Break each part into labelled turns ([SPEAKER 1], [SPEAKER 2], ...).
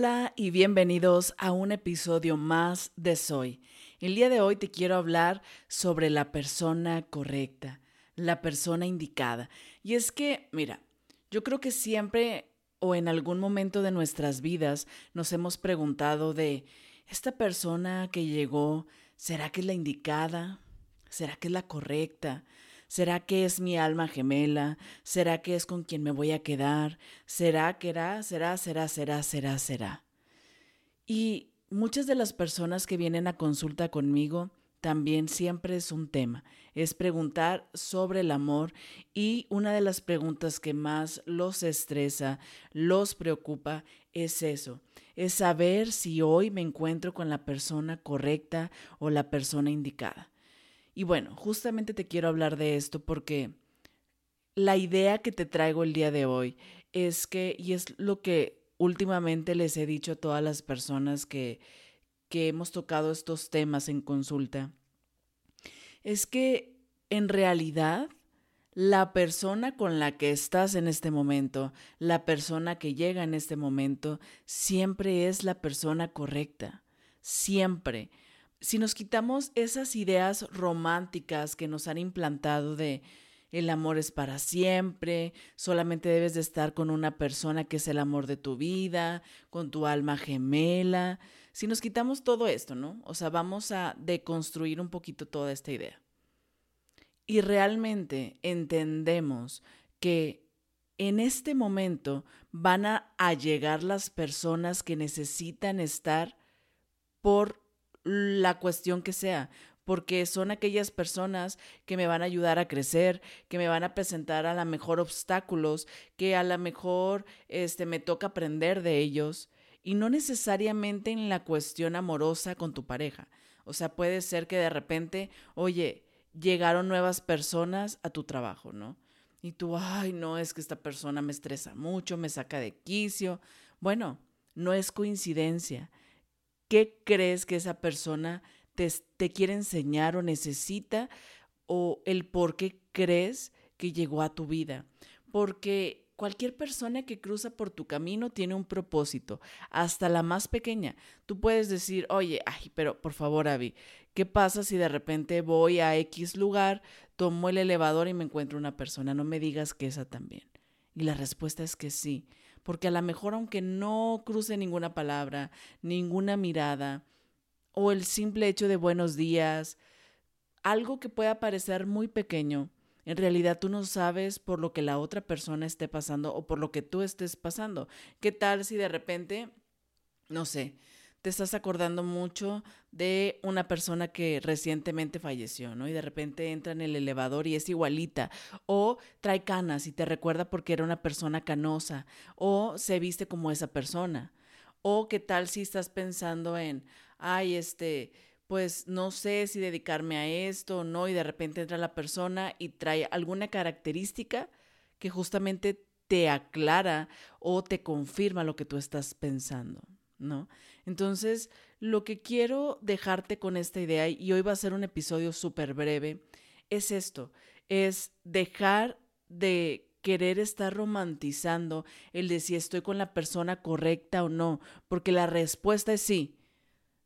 [SPEAKER 1] Hola y bienvenidos a un episodio más de Soy. El día de hoy te quiero hablar sobre la persona correcta, la persona indicada. Y es que, mira, yo creo que siempre o en algún momento de nuestras vidas nos hemos preguntado de, ¿esta persona que llegó, ¿será que es la indicada? ¿Será que es la correcta? ¿Será que es mi alma gemela? ¿Será que es con quien me voy a quedar? ¿Será que era? ¿Será, será, será, será, será? Y muchas de las personas que vienen a consulta conmigo también siempre es un tema, es preguntar sobre el amor y una de las preguntas que más los estresa, los preocupa, es eso, es saber si hoy me encuentro con la persona correcta o la persona indicada. Y bueno, justamente te quiero hablar de esto porque la idea que te traigo el día de hoy es que, y es lo que últimamente les he dicho a todas las personas que, que hemos tocado estos temas en consulta, es que en realidad la persona con la que estás en este momento, la persona que llega en este momento, siempre es la persona correcta, siempre si nos quitamos esas ideas románticas que nos han implantado de el amor es para siempre, solamente debes de estar con una persona que es el amor de tu vida, con tu alma gemela, si nos quitamos todo esto, ¿no? O sea, vamos a deconstruir un poquito toda esta idea. Y realmente entendemos que en este momento van a, llegar las personas que necesitan estar por la cuestión que sea, porque son aquellas personas que me van a ayudar a crecer, que me van a presentar a lo mejor obstáculos, que a lo mejor este, me toca aprender de ellos, y no necesariamente en la cuestión amorosa con tu pareja. O sea, puede ser que de repente, oye, llegaron nuevas personas a tu trabajo, ¿no? Y tú, ay, no, es que esta persona me estresa mucho, me saca de quicio. Bueno, no es coincidencia qué crees que esa persona te, quiere enseñar o necesita o el por qué crees que llegó a tu vida. Porque cualquier persona que cruza por tu camino tiene un propósito, hasta la más pequeña. Tú puedes decir, oye, ay, pero por favor, Abby, ¿qué pasa si de repente voy a X lugar, tomo el elevador y me encuentro una persona? No me digas que esa también. Y la respuesta es que sí porque a lo mejor aunque no cruce ninguna palabra, ninguna mirada, o el simple hecho de buenos días, algo que pueda parecer muy pequeño, en realidad tú no sabes por lo que la otra persona esté pasando o por lo que tú estés pasando. ¿Qué tal si de repente, no sé, te estás acordando mucho de una persona que recientemente falleció, ¿no? Y de repente entra en el elevador y es igualita, o trae canas y te recuerda porque era una persona canosa, o se viste como esa persona, o qué tal si estás pensando en, ay, este, pues no sé si dedicarme a esto o no, y de repente entra la persona y trae alguna característica que justamente te aclara o te confirma lo que tú estás pensando, ¿no? Entonces, lo que quiero dejarte con esta idea, y hoy va a ser un episodio súper breve, es esto, es dejar de querer estar romantizando el de si estoy con la persona correcta o no, porque la respuesta es sí,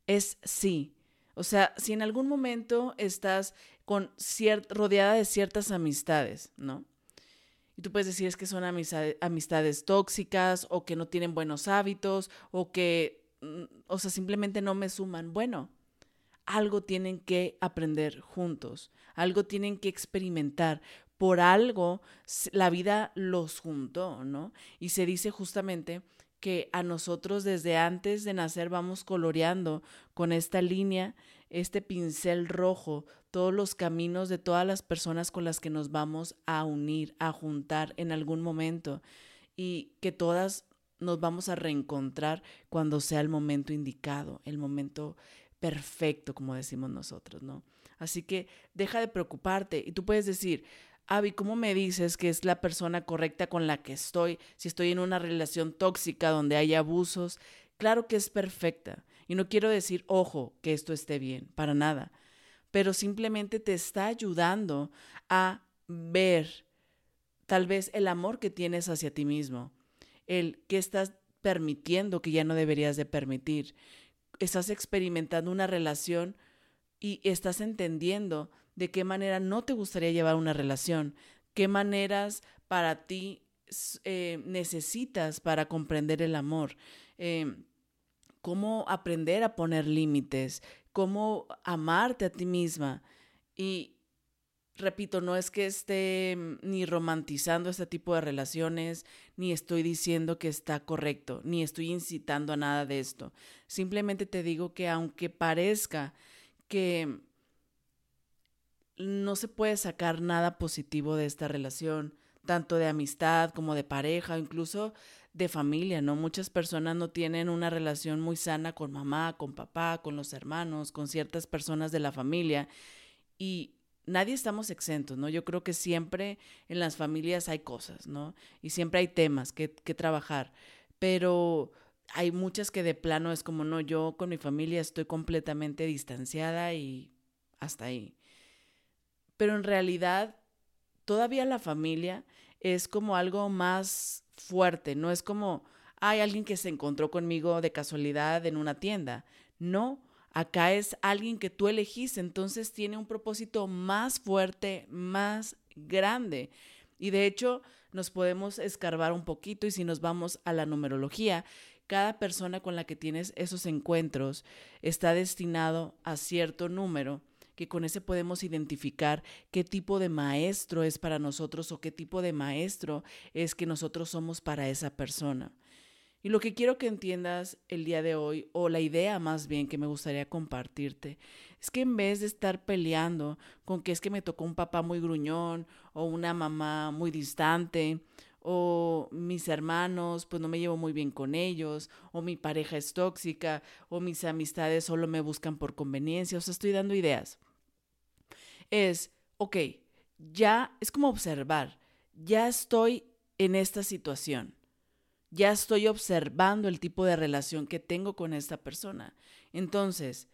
[SPEAKER 1] es sí. O sea, si en algún momento estás con rodeada de ciertas amistades, ¿no? Y tú puedes decir es que son amistades tóxicas o que no tienen buenos hábitos o que Mm, o sea, simplemente no me suman. Bueno, algo tienen que aprender juntos, algo tienen que experimentar. Por algo la vida los juntó, ¿no? Y se dice justamente que a nosotros desde antes de nacer vamos coloreando con esta línea, este pincel rojo, todos los caminos de todas las personas con las que nos vamos a unir, a juntar en algún momento y que todas nos vamos a reencontrar cuando sea el momento indicado, el momento perfecto, como decimos nosotros, ¿no? Así que deja de preocuparte y tú puedes decir, Avi, ¿cómo me dices que es la persona correcta con la que estoy si estoy en una relación tóxica donde hay abusos? Claro que es perfecta. Y no quiero decir, ojo, que esto esté bien, para nada. Pero simplemente te está ayudando a ver tal vez el amor que tienes hacia ti mismo, el que estás permitiendo que ya no deberías de permitir. Estás experimentando una relación y estás entendiendo de qué manera no te gustaría llevar una relación, qué maneras para ti eh, necesitas para comprender el amor, em, cómo aprender a poner límites, cómo amarte a ti misma. Y repito, no es que esté mm, ni romantizando este tipo de relaciones, ni estoy diciendo que está correcto, ni estoy incitando a nada de esto. Simplemente te digo que aunque parezca que no se puede sacar nada positivo de esta relación, tanto de amistad como de pareja, incluso de familia, ¿no? Muchas personas no tienen una relación muy sana con mamá, con papá, con los hermanos, con ciertas personas de la familia y nadie estamos exentos, ¿no? Yo creo que siempre en las familias hay cosas, ¿no? Y siempre hay temas que, que trabajar, pero hay muchas que de plano es como, no, yo con mi familia estoy completamente distanciada y hasta ahí pero en realidad todavía la familia es como algo más fuerte, no es como, hay alguien que se encontró conmigo de casualidad en una tienda. No, acá es alguien que tú elegiste, entonces tiene un propósito más fuerte, más grande. Y de hecho, nos podemos escarbar un poquito y si nos vamos a la numerología, cada persona con la que tienes esos encuentros está destinado a cierto número que con ese podemos identificar qué tipo de maestro es para nosotros o qué tipo de maestro es que nosotros somos para esa persona. Y lo que quiero que entiendas el día de hoy, o la idea más bien que me gustaría compartirte, es que en vez de estar peleando con que es que me tocó un papá muy gruñón o una mamá muy distante, o mis hermanos, pues no me llevo muy bien con ellos, o mi pareja es tóxica, o mis amistades solo me buscan por conveniencia, o sea, estoy dando ideas. Es, ok, ya es como observar, ya estoy en esta situación, ya estoy observando el tipo de relación que tengo con esta persona. Entonces,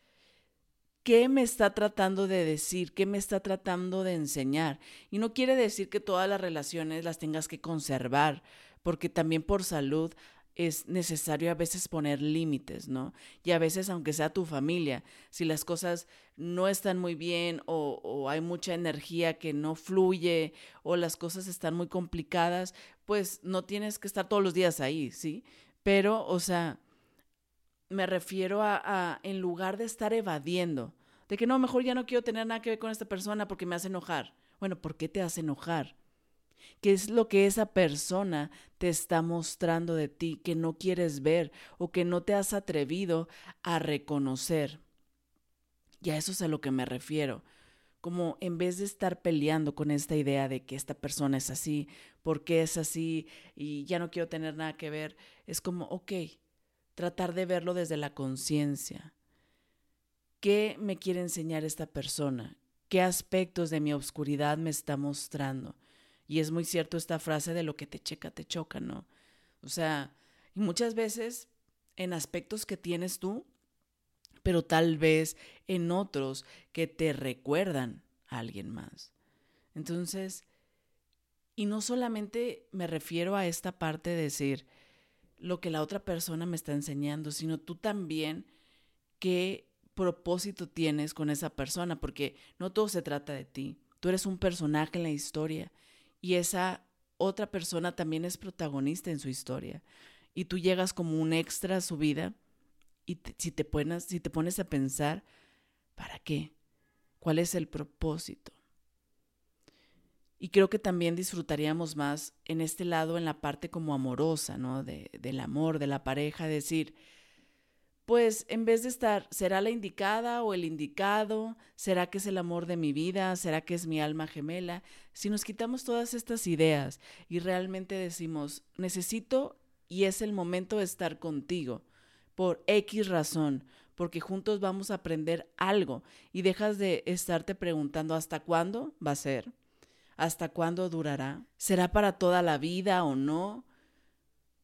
[SPEAKER 1] qué me está tratando de decir, qué me está tratando de enseñar. Y no quiere decir que todas las relaciones las tengas que conservar, porque también por salud es necesario a veces poner límites, ¿no? Y a veces, aunque sea tu familia, si las cosas no están muy bien o, hay mucha energía que no fluye o las cosas están muy complicadas, pues no tienes que estar todos los días ahí, ¿sí? Pero, o sea, me refiero a, en lugar de estar evadiendo, de que no, mejor ya no quiero tener nada que ver con esta persona porque me hace enojar. Bueno, ¿por qué te hace enojar? ¿Qué es lo que esa persona te está mostrando de ti que no quieres ver o que no te has atrevido a reconocer? Y a eso es a lo que me refiero. Como en vez de estar peleando con esta idea de que esta persona es así, porque es así y ya no quiero tener nada que ver, es como, ok, tratar de verlo desde la conciencia. ¿Qué me quiere enseñar esta persona? ¿Qué aspectos de mi obscuridad me está mostrando? Y es muy cierto esta frase de lo que te checa, te choca, ¿no? O sea, y muchas veces en aspectos que tienes tú, pero tal vez en otros que te recuerdan a alguien más. Entonces, y no solamente me refiero a esta parte de decir, lo que la otra persona me está enseñando, sino tú también qué propósito tienes con esa persona, porque no todo se trata de ti. Tú eres un personaje en la historia y esa otra persona también es protagonista en su historia. Y tú llegas como un extra a su vida y si, te pones, si te pones a pensar, ¿para qué? ¿Cuál es el propósito? Y creo que también disfrutaríamos más en este lado, en la parte como amorosa, ¿no? De, del amor, de la pareja, decir, pues en vez de estar, ¿será la indicada o el indicado? ¿Será que es el amor de mi vida? ¿Será que es mi alma gemela? Si nos quitamos todas estas ideas y realmente decimos, necesito y es el momento de estar contigo por X razón, porque juntos vamos a aprender algo y dejas de estarte preguntando hasta cuándo va a ser, hasta cuándo durará, será para toda la vida o no.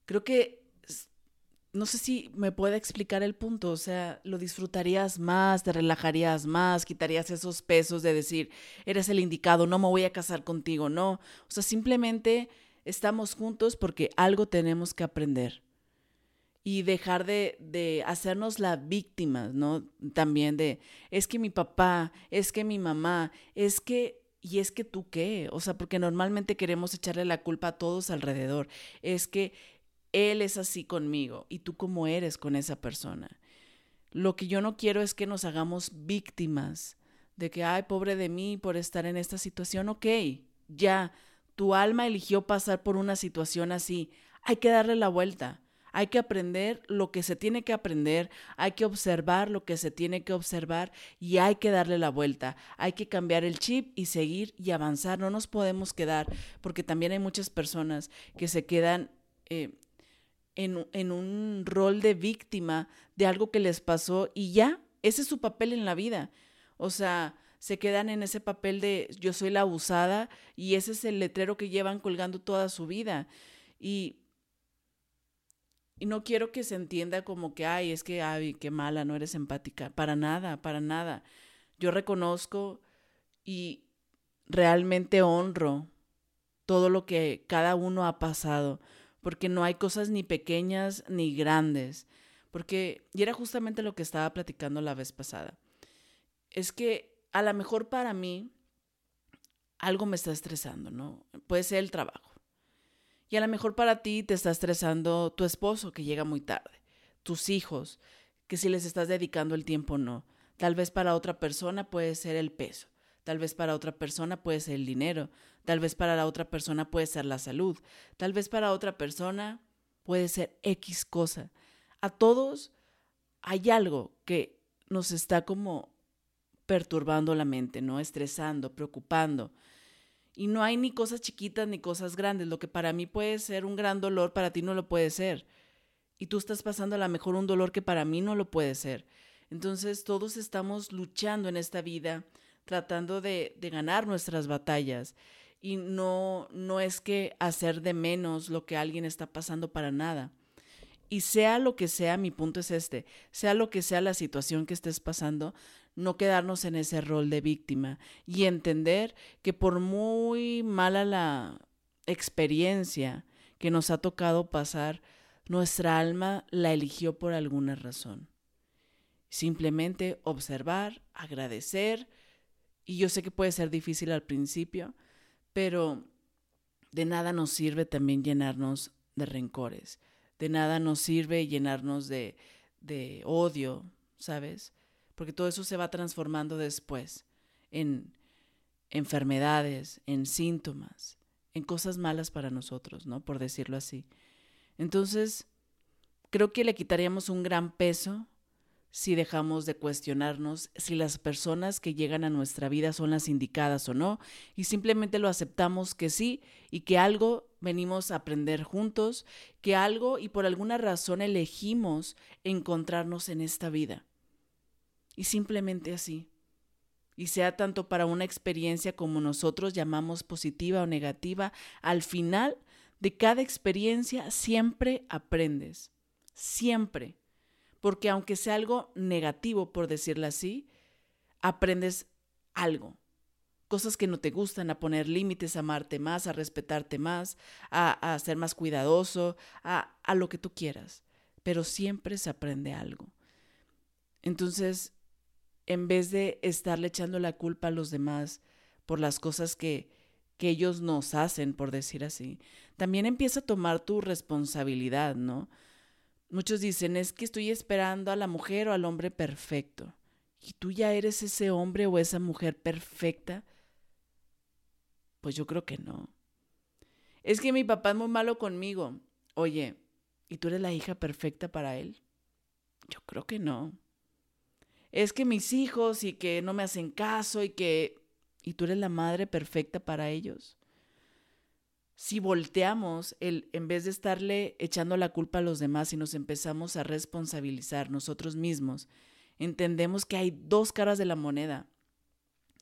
[SPEAKER 1] Creo que no sé si me puede explicar el punto, o sea, lo disfrutarías más, te relajarías más, quitarías esos pesos de decir, eres el indicado, no me voy a casar contigo, no, o sea, simplemente estamos juntos porque algo tenemos que aprender y dejar de, de hacernos la víctima, ¿no? También de, es que mi papá, es que mi mamá, es que, y es que tú qué, o sea, porque normalmente queremos echarle la culpa a todos alrededor, es que él es así conmigo y tú cómo eres con esa persona. Lo que yo no quiero es que nos hagamos víctimas de que, ay, pobre de mí por estar en esta situación, ok, ya, tu alma eligió pasar por una situación así, hay que darle la vuelta hay que aprender lo que se tiene que aprender, hay que observar lo que se tiene que observar y hay que darle la vuelta. Hay que cambiar el chip y seguir y avanzar. No nos podemos quedar porque también hay muchas personas que se quedan eh, en, en un rol de víctima de algo que les pasó y ya, ese es su papel en la vida. O sea, se quedan en ese papel de yo soy la abusada y ese es el letrero que llevan colgando toda su vida. Y y no quiero que se entienda como que, ay, es que, ay, qué mala, no eres empática. Para nada, para nada. Yo reconozco y realmente honro todo lo que cada uno ha pasado, porque no hay cosas ni pequeñas ni grandes. Porque, y era justamente lo que estaba platicando la vez pasada, es que a lo mejor para mí algo me está estresando, ¿no? Puede ser el trabajo y a lo mejor para ti te está estresando tu esposo que llega muy tarde, tus hijos, que si les estás dedicando el tiempo no. Tal vez para otra persona puede ser el peso, tal vez para otra persona puede ser el dinero, tal vez para la otra persona puede ser la salud, tal vez para otra persona puede ser X cosa. A todos hay algo que nos está como perturbando la mente, ¿no? Estresando, preocupando. Y no hay ni cosas chiquitas ni cosas grandes. Lo que para mí puede ser un gran dolor, para ti no lo puede ser. Y tú estás pasando a lo mejor un dolor que para mí no lo puede ser. Entonces todos estamos luchando en esta vida, tratando de, de ganar nuestras batallas. Y no, no es que hacer de menos lo que alguien está pasando para nada. Y sea lo que sea, mi punto es este, sea lo que sea la situación que estés pasando, no quedarnos en ese rol de víctima y entender que por muy mala la experiencia que nos ha tocado pasar, nuestra alma la eligió por alguna razón. Simplemente observar, agradecer, y yo sé que puede ser difícil al principio, pero de nada nos sirve también llenarnos de rencores, de nada nos sirve llenarnos de, de odio, ¿sabes? Porque todo eso se va transformando después en enfermedades, en síntomas, en cosas malas para nosotros, ¿no? Por decirlo así. Entonces, creo que le quitaríamos un gran peso si dejamos de cuestionarnos si las personas que llegan a nuestra vida son las indicadas o no, y simplemente lo aceptamos que sí y que algo venimos a aprender juntos, que algo y por alguna razón elegimos encontrarnos en esta vida y simplemente así. Y sea tanto para una experiencia como nosotros llamamos positiva o negativa, al final de cada experiencia siempre aprendes. Siempre. Porque aunque sea algo negativo, por decirlo así, aprendes algo. Cosas que no te gustan, a poner límites, a amarte más, a respetarte más, a, a ser más cuidadoso, a, a lo que tú quieras. Pero siempre se aprende algo. Entonces, en vez de estarle echando la culpa a los demás por las cosas que, que ellos nos hacen, por decir así, también empieza a tomar tu responsabilidad, ¿no? Muchos dicen, es que estoy esperando a la mujer o al hombre perfecto. ¿Y tú ya eres ese hombre o esa mujer perfecta? Pues yo creo que no. Es que mi papá es muy malo conmigo. Oye, ¿y tú eres la hija perfecta para él? Yo creo que no es que mis hijos y que no me hacen caso y que... ¿Y tú eres la madre perfecta para ellos? si volteamos el, en vez de estarle echando la culpa a los demás y nos empezamos a responsabilizar nosotros mismos, entendemos que hay dos caras de la moneda.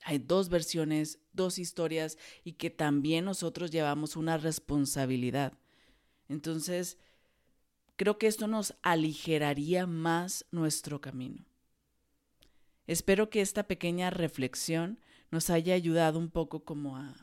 [SPEAKER 1] Hay dos versiones, dos historias y que también nosotros llevamos una responsabilidad. Entonces, creo que esto nos aligeraría más nuestro camino. Espero que esta pequeña reflexión nos haya ayudado un poco como a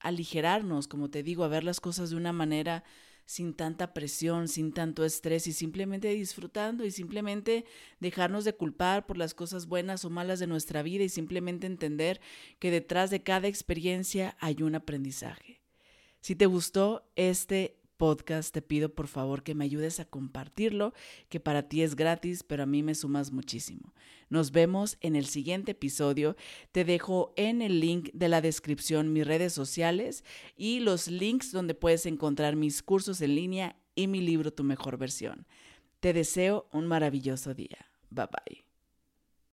[SPEAKER 1] aligerarnos, como te digo, a ver las cosas de una manera sin tanta presión, sin tanto estrés y simplemente disfrutando y simplemente dejarnos de culpar por las cosas buenas o malas de nuestra vida y simplemente entender que detrás de cada experiencia hay un aprendizaje. Si te gustó este podcast, te pido por favor que me ayudes a compartirlo, que para ti es gratis, pero a mí me sumas muchísimo. Nos vemos en el siguiente episodio. Te dejo en el link de la descripción mis redes sociales y los links donde puedes encontrar mis cursos en línea y mi libro Tu mejor versión. Te deseo un maravilloso día. Bye bye.